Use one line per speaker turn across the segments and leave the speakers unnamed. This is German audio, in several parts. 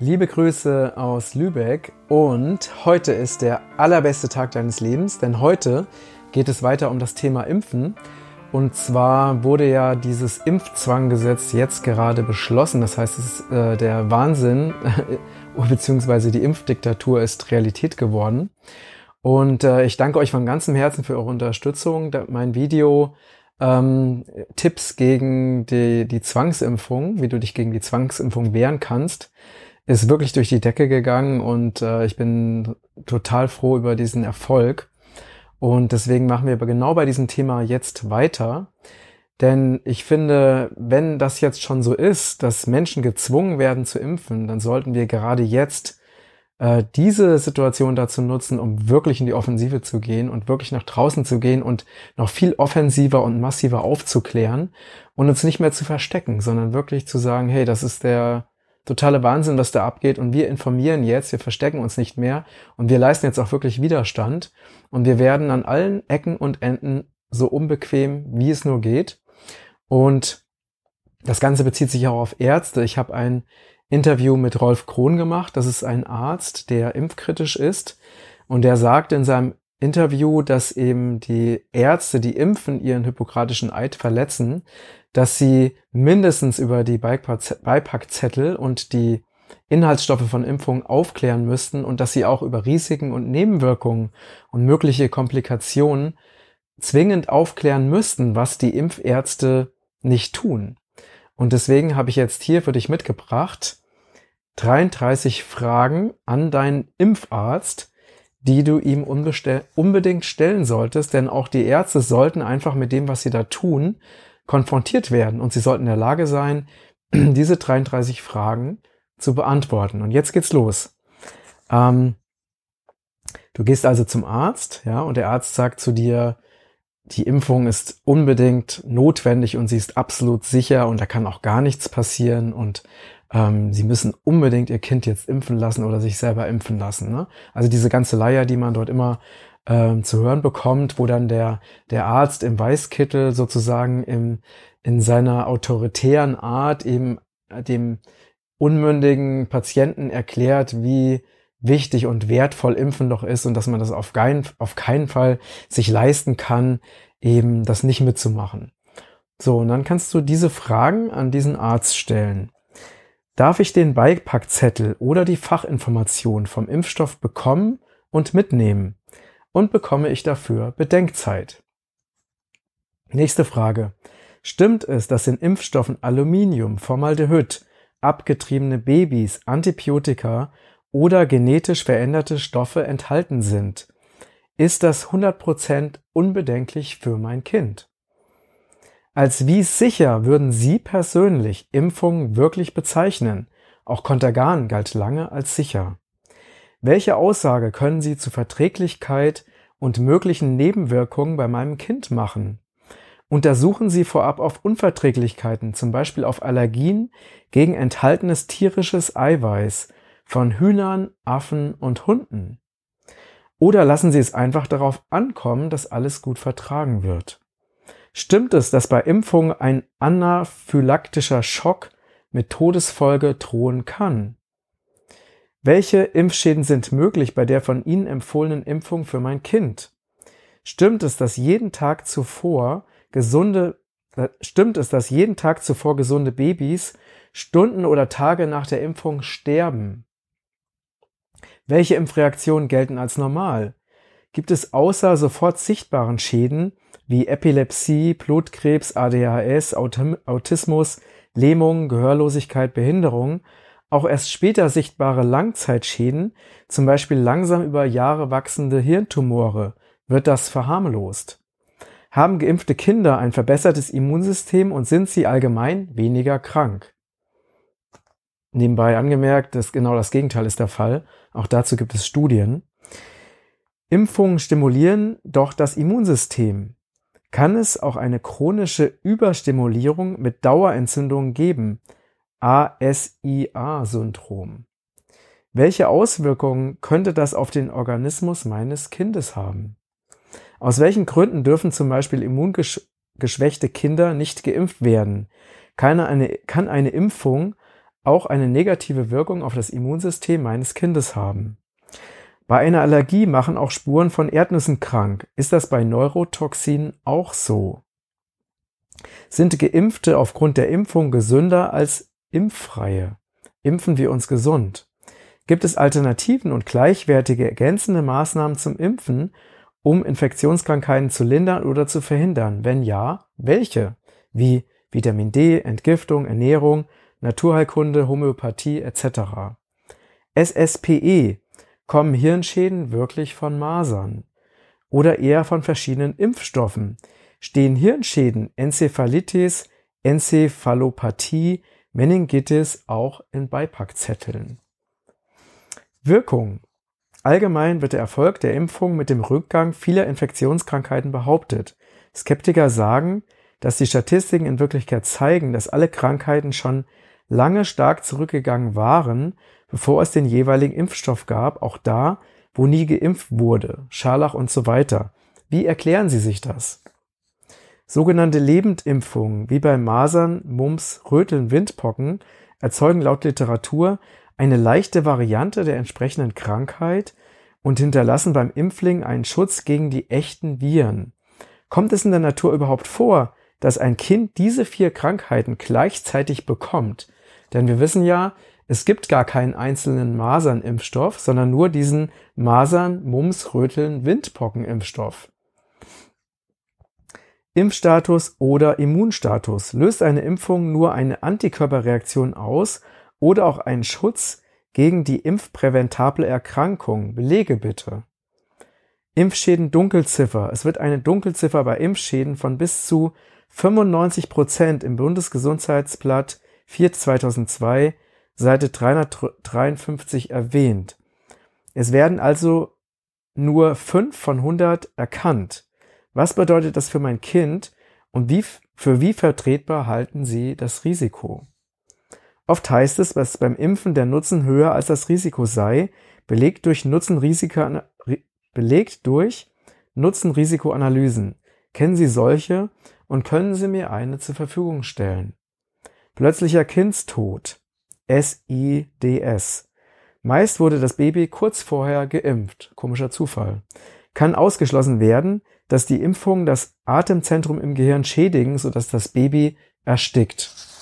Liebe Grüße aus Lübeck und heute ist der allerbeste Tag deines Lebens, denn heute geht es weiter um das Thema Impfen. Und zwar wurde ja dieses Impfzwanggesetz jetzt gerade beschlossen. Das heißt, es ist, äh, der Wahnsinn bzw. die Impfdiktatur ist Realität geworden. Und äh, ich danke euch von ganzem Herzen für eure Unterstützung. Mein Video ähm, Tipps gegen die, die Zwangsimpfung, wie du dich gegen die Zwangsimpfung wehren kannst, ist wirklich durch die Decke gegangen und äh, ich bin total froh über diesen Erfolg. Und deswegen machen wir aber genau bei diesem Thema jetzt weiter. Denn ich finde, wenn das jetzt schon so ist, dass Menschen gezwungen werden zu impfen, dann sollten wir gerade jetzt äh, diese Situation dazu nutzen, um wirklich in die Offensive zu gehen und wirklich nach draußen zu gehen und noch viel offensiver und massiver aufzuklären und uns nicht mehr zu verstecken, sondern wirklich zu sagen, hey, das ist der totale Wahnsinn, was da abgeht. Und wir informieren jetzt, wir verstecken uns nicht mehr. Und wir leisten jetzt auch wirklich Widerstand. Und wir werden an allen Ecken und Enden so unbequem, wie es nur geht. Und das Ganze bezieht sich auch auf Ärzte. Ich habe ein Interview mit Rolf Krohn gemacht. Das ist ein Arzt, der impfkritisch ist. Und der sagt in seinem Interview, dass eben die Ärzte, die impfen, ihren hippokratischen Eid verletzen, dass sie mindestens über die Beipackzettel und die Inhaltsstoffe von Impfungen aufklären müssten und dass sie auch über Risiken und Nebenwirkungen und mögliche Komplikationen zwingend aufklären müssten, was die Impfärzte nicht tun. Und deswegen habe ich jetzt hier für dich mitgebracht 33 Fragen an deinen Impfarzt, die du ihm unbedingt stellen solltest, denn auch die Ärzte sollten einfach mit dem, was sie da tun, konfrontiert werden und sie sollten in der Lage sein, diese 33 Fragen zu beantworten. Und jetzt geht's los. Ähm, du gehst also zum Arzt, ja, und der Arzt sagt zu dir, die Impfung ist unbedingt notwendig und sie ist absolut sicher und da kann auch gar nichts passieren und ähm, sie müssen unbedingt ihr Kind jetzt impfen lassen oder sich selber impfen lassen. Ne? Also diese ganze Leier, die man dort immer ähm, zu hören bekommt, wo dann der, der Arzt im Weißkittel sozusagen im, in seiner autoritären Art eben dem unmündigen Patienten erklärt, wie wichtig und wertvoll Impfen doch ist und dass man das auf keinen, auf keinen Fall sich leisten kann, eben das nicht mitzumachen. So, und dann kannst du diese Fragen an diesen Arzt stellen. Darf ich den Beipackzettel oder die Fachinformation vom Impfstoff bekommen und mitnehmen? Und bekomme ich dafür Bedenkzeit? Nächste Frage. Stimmt es, dass in Impfstoffen Aluminium, Formaldehyd, abgetriebene Babys, Antibiotika oder genetisch veränderte Stoffe enthalten sind? Ist das 100% unbedenklich für mein Kind? Als wie sicher würden Sie persönlich Impfungen wirklich bezeichnen? Auch Contergan galt lange als sicher. Welche Aussage können Sie zu Verträglichkeit und möglichen Nebenwirkungen bei meinem Kind machen? Untersuchen Sie vorab auf Unverträglichkeiten, zum Beispiel auf Allergien gegen enthaltenes tierisches Eiweiß von Hühnern, Affen und Hunden. Oder lassen Sie es einfach darauf ankommen, dass alles gut vertragen wird. Stimmt es, dass bei Impfungen ein anaphylaktischer Schock mit Todesfolge drohen kann? Welche Impfschäden sind möglich bei der von Ihnen empfohlenen Impfung für mein Kind? Stimmt es, dass jeden Tag zuvor gesunde Stimmt es, dass jeden Tag zuvor gesunde Babys Stunden oder Tage nach der Impfung sterben? Welche Impfreaktionen gelten als normal? Gibt es außer sofort sichtbaren Schäden wie Epilepsie, Blutkrebs, ADHS, Autismus, Lähmung, Gehörlosigkeit, Behinderung auch erst später sichtbare Langzeitschäden, zum Beispiel langsam über Jahre wachsende Hirntumore, wird das verharmlost. Haben geimpfte Kinder ein verbessertes Immunsystem und sind sie allgemein weniger krank? Nebenbei angemerkt, dass genau das Gegenteil ist der Fall. Auch dazu gibt es Studien. Impfungen stimulieren doch das Immunsystem kann es auch eine chronische Überstimulierung mit Dauerentzündung geben, ASIA-Syndrom. Welche Auswirkungen könnte das auf den Organismus meines Kindes haben? Aus welchen Gründen dürfen zum Beispiel immungeschwächte Kinder nicht geimpft werden? Kann eine, kann eine Impfung auch eine negative Wirkung auf das Immunsystem meines Kindes haben. Bei einer Allergie machen auch Spuren von Erdnüssen krank. Ist das bei Neurotoxinen auch so? Sind Geimpfte aufgrund der Impfung gesünder als Impffreie? Impfen wir uns gesund? Gibt es Alternativen und gleichwertige ergänzende Maßnahmen zum Impfen, um Infektionskrankheiten zu lindern oder zu verhindern? Wenn ja, welche? Wie Vitamin D, Entgiftung, Ernährung, Naturheilkunde, Homöopathie etc. SSPE kommen Hirnschäden wirklich von Masern oder eher von verschiedenen Impfstoffen? Stehen Hirnschäden, Enzephalitis, Enzephalopathie, Meningitis auch in Beipackzetteln? Wirkung. Allgemein wird der Erfolg der Impfung mit dem Rückgang vieler Infektionskrankheiten behauptet. Skeptiker sagen, dass die Statistiken in Wirklichkeit zeigen, dass alle Krankheiten schon lange stark zurückgegangen waren, bevor es den jeweiligen Impfstoff gab, auch da, wo nie geimpft wurde, Scharlach und so weiter. Wie erklären Sie sich das? Sogenannte Lebendimpfungen, wie bei Masern, Mumps, Röteln, Windpocken, erzeugen laut Literatur eine leichte Variante der entsprechenden Krankheit und hinterlassen beim Impfling einen Schutz gegen die echten Viren. Kommt es in der Natur überhaupt vor, dass ein Kind diese vier Krankheiten gleichzeitig bekommt? Denn wir wissen ja, es gibt gar keinen einzelnen Masernimpfstoff, sondern nur diesen Masern, Mumps, Röteln, Windpockenimpfstoff. Impfstatus oder Immunstatus. Löst eine Impfung nur eine Antikörperreaktion aus oder auch einen Schutz gegen die impfpräventable Erkrankung. Belege bitte. Impfschäden Dunkelziffer. Es wird eine Dunkelziffer bei Impfschäden von bis zu 95 Prozent im Bundesgesundheitsblatt 4 2002 Seite 353 erwähnt. Es werden also nur 5 von 100 erkannt. Was bedeutet das für mein Kind und wie, für wie vertretbar halten Sie das Risiko? Oft heißt es, dass beim Impfen der Nutzen höher als das Risiko sei, belegt durch Nutzen-Risiko, belegt durch Nutzen-Risiko-Analysen. Kennen Sie solche und können Sie mir eine zur Verfügung stellen? Plötzlicher Kindstod. SIDS. Meist wurde das Baby kurz vorher geimpft. Komischer Zufall. Kann ausgeschlossen werden, dass die Impfungen das Atemzentrum im Gehirn schädigen, sodass das Baby erstickt.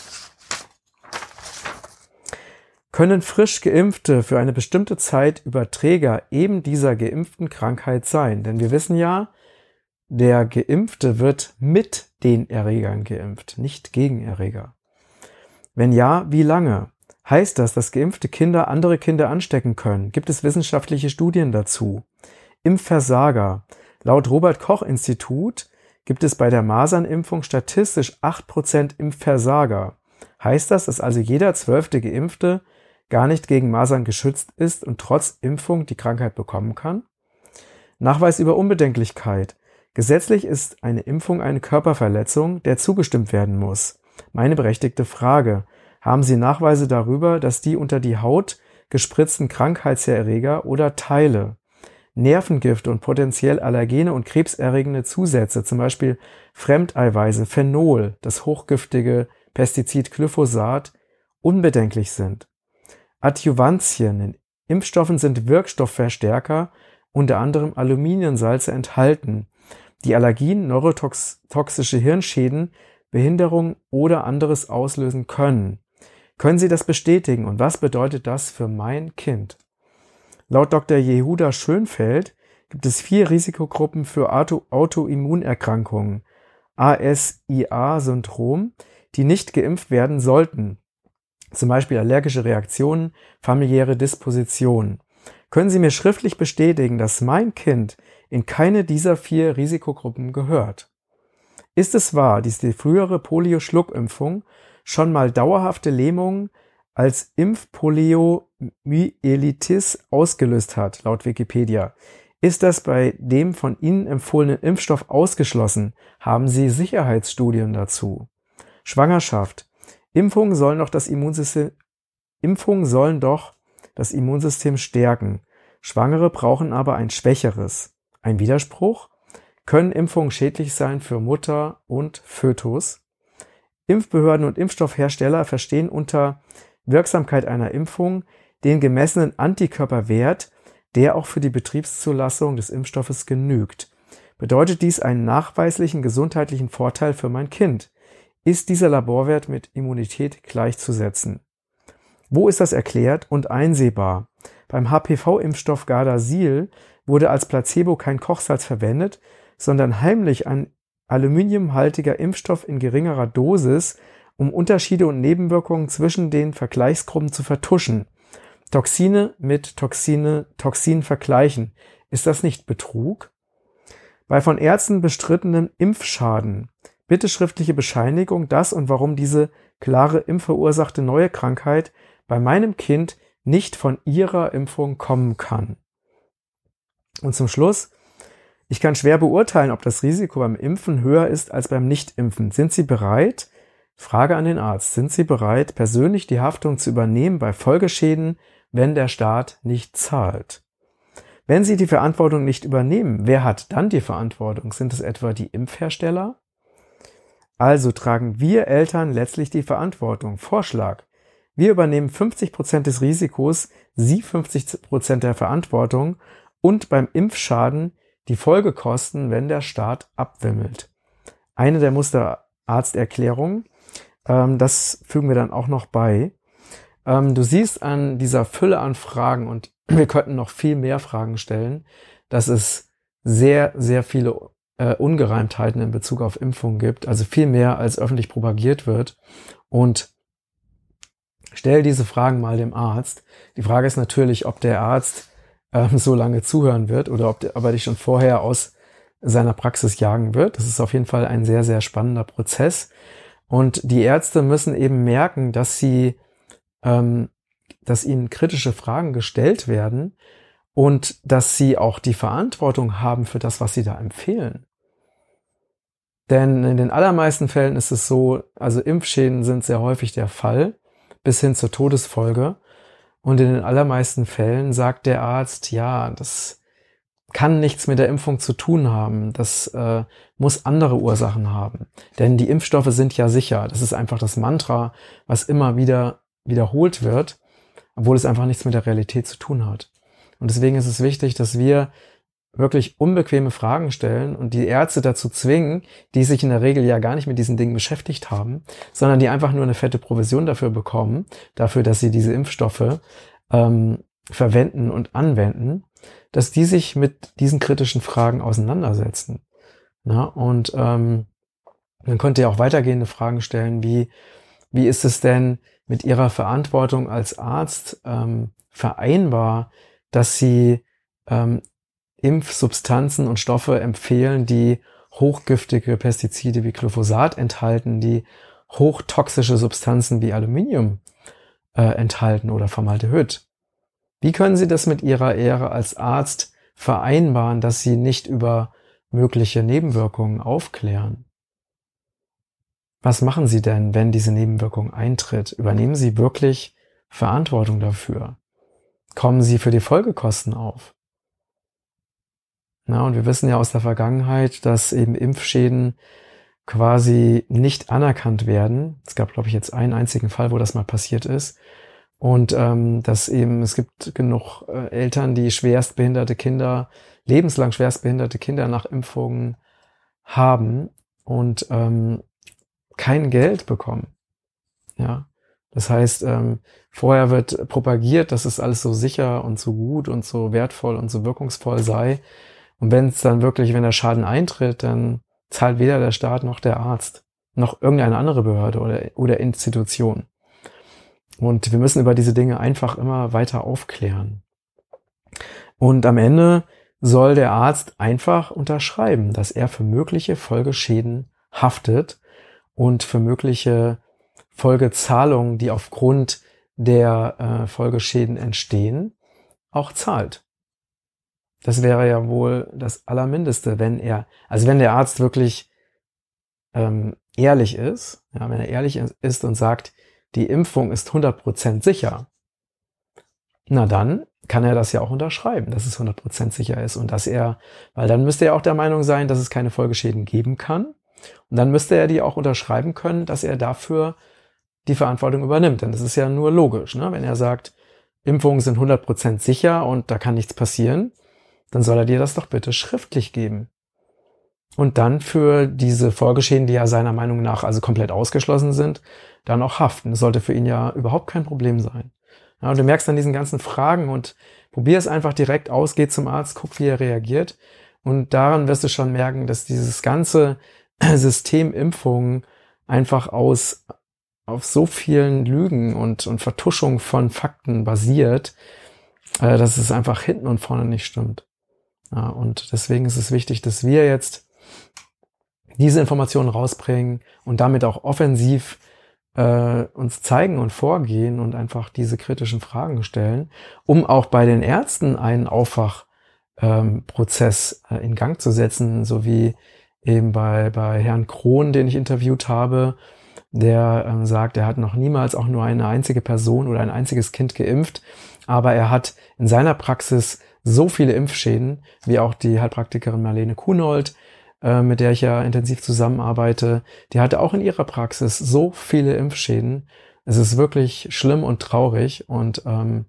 können frisch Geimpfte für eine bestimmte Zeit Überträger eben dieser geimpften Krankheit sein. Denn wir wissen ja, der Geimpfte wird mit den Erregern geimpft, nicht gegen Erreger. Wenn ja, wie lange? Heißt das, dass geimpfte Kinder andere Kinder anstecken können? Gibt es wissenschaftliche Studien dazu? Impfversager. Laut Robert Koch Institut gibt es bei der Masernimpfung statistisch 8% Impfversager. Heißt das, dass also jeder zwölfte Geimpfte gar nicht gegen Masern geschützt ist und trotz Impfung die Krankheit bekommen kann? Nachweis über Unbedenklichkeit. Gesetzlich ist eine Impfung eine Körperverletzung, der zugestimmt werden muss. Meine berechtigte Frage. Haben Sie Nachweise darüber, dass die unter die Haut gespritzten Krankheitserreger oder Teile, Nervengifte und potenziell allergene und krebserregende Zusätze, zum Beispiel Fremdeiweiße, Phenol, das hochgiftige Pestizid Glyphosat, unbedenklich sind? Adjuvantien in Impfstoffen sind Wirkstoffverstärker, unter anderem Aluminiumsalze enthalten, die Allergien, neurotoxische Hirnschäden, Behinderung oder anderes auslösen können. Können Sie das bestätigen und was bedeutet das für mein Kind? Laut Dr. Jehuda Schönfeld gibt es vier Risikogruppen für Auto Autoimmunerkrankungen, ASIA-Syndrom, die nicht geimpft werden sollten zum Beispiel allergische Reaktionen, familiäre Dispositionen. Können Sie mir schriftlich bestätigen, dass mein Kind in keine dieser vier Risikogruppen gehört? Ist es wahr, dass die frühere Polio-Schluckimpfung schon mal dauerhafte Lähmungen als Impfpoliomyelitis ausgelöst hat, laut Wikipedia? Ist das bei dem von Ihnen empfohlenen Impfstoff ausgeschlossen? Haben Sie Sicherheitsstudien dazu? Schwangerschaft. Impfungen sollen doch das Immunsystem, Impfungen sollen doch das Immunsystem stärken. Schwangere brauchen aber ein schwächeres. Ein Widerspruch? Können Impfungen schädlich sein für Mutter und Fötus? Impfbehörden und Impfstoffhersteller verstehen unter Wirksamkeit einer Impfung den gemessenen Antikörperwert, der auch für die Betriebszulassung des Impfstoffes genügt. Bedeutet dies einen nachweislichen gesundheitlichen Vorteil für mein Kind? Ist dieser Laborwert mit Immunität gleichzusetzen? Wo ist das erklärt und einsehbar? Beim HPV-Impfstoff Gardasil wurde als Placebo kein Kochsalz verwendet, sondern heimlich ein aluminiumhaltiger Impfstoff in geringerer Dosis, um Unterschiede und Nebenwirkungen zwischen den Vergleichsgruppen zu vertuschen. Toxine mit Toxine, Toxin vergleichen. Ist das nicht Betrug? Bei von Ärzten bestrittenem Impfschaden. Bitte schriftliche Bescheinigung, dass und warum diese klare impfverursachte neue Krankheit bei meinem Kind nicht von ihrer Impfung kommen kann. Und zum Schluss, ich kann schwer beurteilen, ob das Risiko beim Impfen höher ist als beim Nichtimpfen. Sind Sie bereit? Frage an den Arzt. Sind Sie bereit, persönlich die Haftung zu übernehmen bei Folgeschäden, wenn der Staat nicht zahlt? Wenn Sie die Verantwortung nicht übernehmen, wer hat dann die Verantwortung? Sind es etwa die Impfhersteller? Also tragen wir Eltern letztlich die Verantwortung. Vorschlag. Wir übernehmen 50 Prozent des Risikos, Sie 50 Prozent der Verantwortung und beim Impfschaden die Folgekosten, wenn der Staat abwimmelt. Eine der Musterarzterklärungen, ähm, das fügen wir dann auch noch bei. Ähm, du siehst an dieser Fülle an Fragen und wir könnten noch viel mehr Fragen stellen, dass es sehr, sehr viele äh, Ungereimtheiten in Bezug auf Impfungen gibt, also viel mehr als öffentlich propagiert wird. Und stell diese Fragen mal dem Arzt. Die Frage ist natürlich, ob der Arzt ähm, so lange zuhören wird oder ob, ob er dich schon vorher aus seiner Praxis jagen wird. Das ist auf jeden Fall ein sehr, sehr spannender Prozess. Und die Ärzte müssen eben merken, dass sie, ähm, dass ihnen kritische Fragen gestellt werden und dass sie auch die Verantwortung haben für das, was sie da empfehlen. Denn in den allermeisten Fällen ist es so, also Impfschäden sind sehr häufig der Fall, bis hin zur Todesfolge. Und in den allermeisten Fällen sagt der Arzt, ja, das kann nichts mit der Impfung zu tun haben. Das äh, muss andere Ursachen haben. Denn die Impfstoffe sind ja sicher. Das ist einfach das Mantra, was immer wieder wiederholt wird, obwohl es einfach nichts mit der Realität zu tun hat. Und deswegen ist es wichtig, dass wir wirklich unbequeme Fragen stellen und die Ärzte dazu zwingen, die sich in der Regel ja gar nicht mit diesen Dingen beschäftigt haben, sondern die einfach nur eine fette Provision dafür bekommen, dafür, dass sie diese Impfstoffe ähm, verwenden und anwenden, dass die sich mit diesen kritischen Fragen auseinandersetzen. Na, und ähm, man könnte ja auch weitergehende Fragen stellen, wie, wie ist es denn mit ihrer Verantwortung als Arzt ähm, vereinbar, dass sie ähm, Impfsubstanzen und Stoffe empfehlen, die hochgiftige Pestizide wie Glyphosat enthalten, die hochtoxische Substanzen wie Aluminium äh, enthalten oder Formaldehyd. Wie können Sie das mit Ihrer Ehre als Arzt vereinbaren, dass Sie nicht über mögliche Nebenwirkungen aufklären? Was machen Sie denn, wenn diese Nebenwirkung eintritt? Übernehmen Sie wirklich Verantwortung dafür? Kommen Sie für die Folgekosten auf? Na, und wir wissen ja aus der Vergangenheit, dass eben Impfschäden quasi nicht anerkannt werden. Es gab, glaube ich, jetzt einen einzigen Fall, wo das mal passiert ist. Und ähm, dass eben, es gibt genug äh, Eltern, die schwerstbehinderte Kinder, lebenslang schwerstbehinderte Kinder nach Impfungen haben und ähm, kein Geld bekommen. Ja. Das heißt, ähm, vorher wird propagiert, dass es alles so sicher und so gut und so wertvoll und so wirkungsvoll sei. Und wenn es dann wirklich, wenn der Schaden eintritt, dann zahlt weder der Staat noch der Arzt, noch irgendeine andere Behörde oder, oder Institution. Und wir müssen über diese Dinge einfach immer weiter aufklären. Und am Ende soll der Arzt einfach unterschreiben, dass er für mögliche Folgeschäden haftet und für mögliche Folgezahlungen, die aufgrund der äh, Folgeschäden entstehen, auch zahlt. Das wäre ja wohl das Allermindeste, wenn er, also wenn der Arzt wirklich ähm, ehrlich ist, ja, wenn er ehrlich ist und sagt, die Impfung ist 100% sicher, na dann kann er das ja auch unterschreiben, dass es 100% sicher ist und dass er, weil dann müsste er auch der Meinung sein, dass es keine Folgeschäden geben kann und dann müsste er die auch unterschreiben können, dass er dafür die Verantwortung übernimmt. Denn das ist ja nur logisch. Ne? Wenn er sagt, Impfungen sind 100% sicher und da kann nichts passieren, dann soll er dir das doch bitte schriftlich geben. Und dann für diese Vorgeschehen, die ja seiner Meinung nach also komplett ausgeschlossen sind, dann auch haften. Das sollte für ihn ja überhaupt kein Problem sein. Ja, und du merkst an diesen ganzen Fragen und probier es einfach direkt aus, geh zum Arzt, guck, wie er reagiert. Und daran wirst du schon merken, dass dieses ganze System Impfungen einfach aus auf so vielen Lügen und, und Vertuschung von Fakten basiert, äh, dass es einfach hinten und vorne nicht stimmt. Ja, und deswegen ist es wichtig, dass wir jetzt diese Informationen rausbringen und damit auch offensiv äh, uns zeigen und vorgehen und einfach diese kritischen Fragen stellen, um auch bei den Ärzten einen Aufwachprozess ähm, äh, in Gang zu setzen, so wie eben bei, bei Herrn Krohn, den ich interviewt habe, der ähm, sagt, er hat noch niemals auch nur eine einzige Person oder ein einziges Kind geimpft, aber er hat in seiner Praxis so viele Impfschäden, wie auch die Heilpraktikerin Marlene Kunold, äh, mit der ich ja intensiv zusammenarbeite, die hatte auch in ihrer Praxis so viele Impfschäden. Es ist wirklich schlimm und traurig und ähm,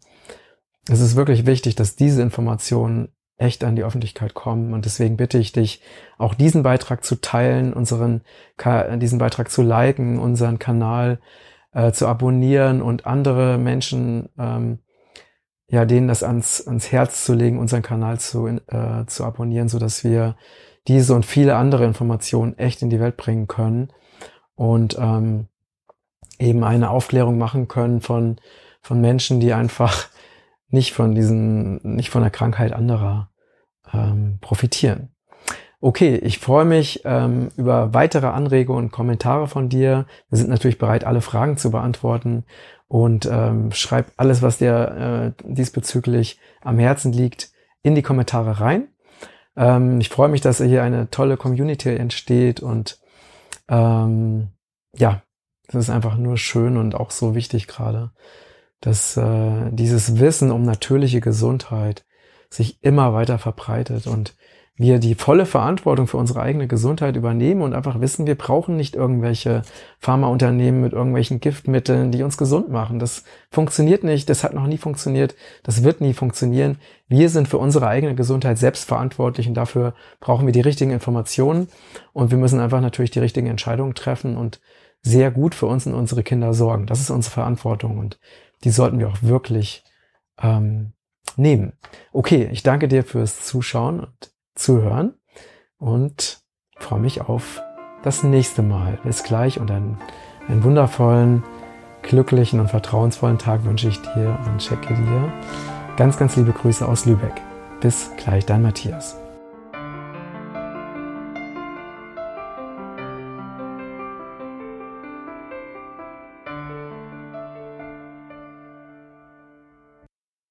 es ist wirklich wichtig, dass diese Informationen echt an die Öffentlichkeit kommen. Und deswegen bitte ich dich, auch diesen Beitrag zu teilen, unseren, diesen Beitrag zu liken, unseren Kanal äh, zu abonnieren und andere Menschen, ähm, ja, denen das ans, ans Herz zu legen, unseren Kanal zu, äh, zu abonnieren, so dass wir diese und viele andere Informationen echt in die Welt bringen können und ähm, eben eine Aufklärung machen können von, von Menschen, die einfach nicht von diesen, nicht von der Krankheit anderer ähm, profitieren. Okay, ich freue mich ähm, über weitere Anregungen und Kommentare von dir. Wir sind natürlich bereit, alle Fragen zu beantworten und ähm, schreib alles, was dir äh, diesbezüglich am Herzen liegt, in die Kommentare rein. Ähm, ich freue mich, dass hier eine tolle Community entsteht und ähm, ja, das ist einfach nur schön und auch so wichtig gerade, dass äh, dieses Wissen um natürliche Gesundheit sich immer weiter verbreitet und wir die volle Verantwortung für unsere eigene Gesundheit übernehmen und einfach wissen, wir brauchen nicht irgendwelche Pharmaunternehmen mit irgendwelchen Giftmitteln, die uns gesund machen. Das funktioniert nicht, das hat noch nie funktioniert, das wird nie funktionieren. Wir sind für unsere eigene Gesundheit selbst verantwortlich und dafür brauchen wir die richtigen Informationen und wir müssen einfach natürlich die richtigen Entscheidungen treffen und sehr gut für uns und unsere Kinder sorgen. Das ist unsere Verantwortung und die sollten wir auch wirklich ähm, nehmen. Okay, ich danke dir fürs Zuschauen und Zuhören und freue mich auf das nächste Mal. Bis gleich und einen, einen wundervollen, glücklichen und vertrauensvollen Tag wünsche ich dir und checke dir. Ganz, ganz liebe Grüße aus Lübeck. Bis gleich, dein Matthias.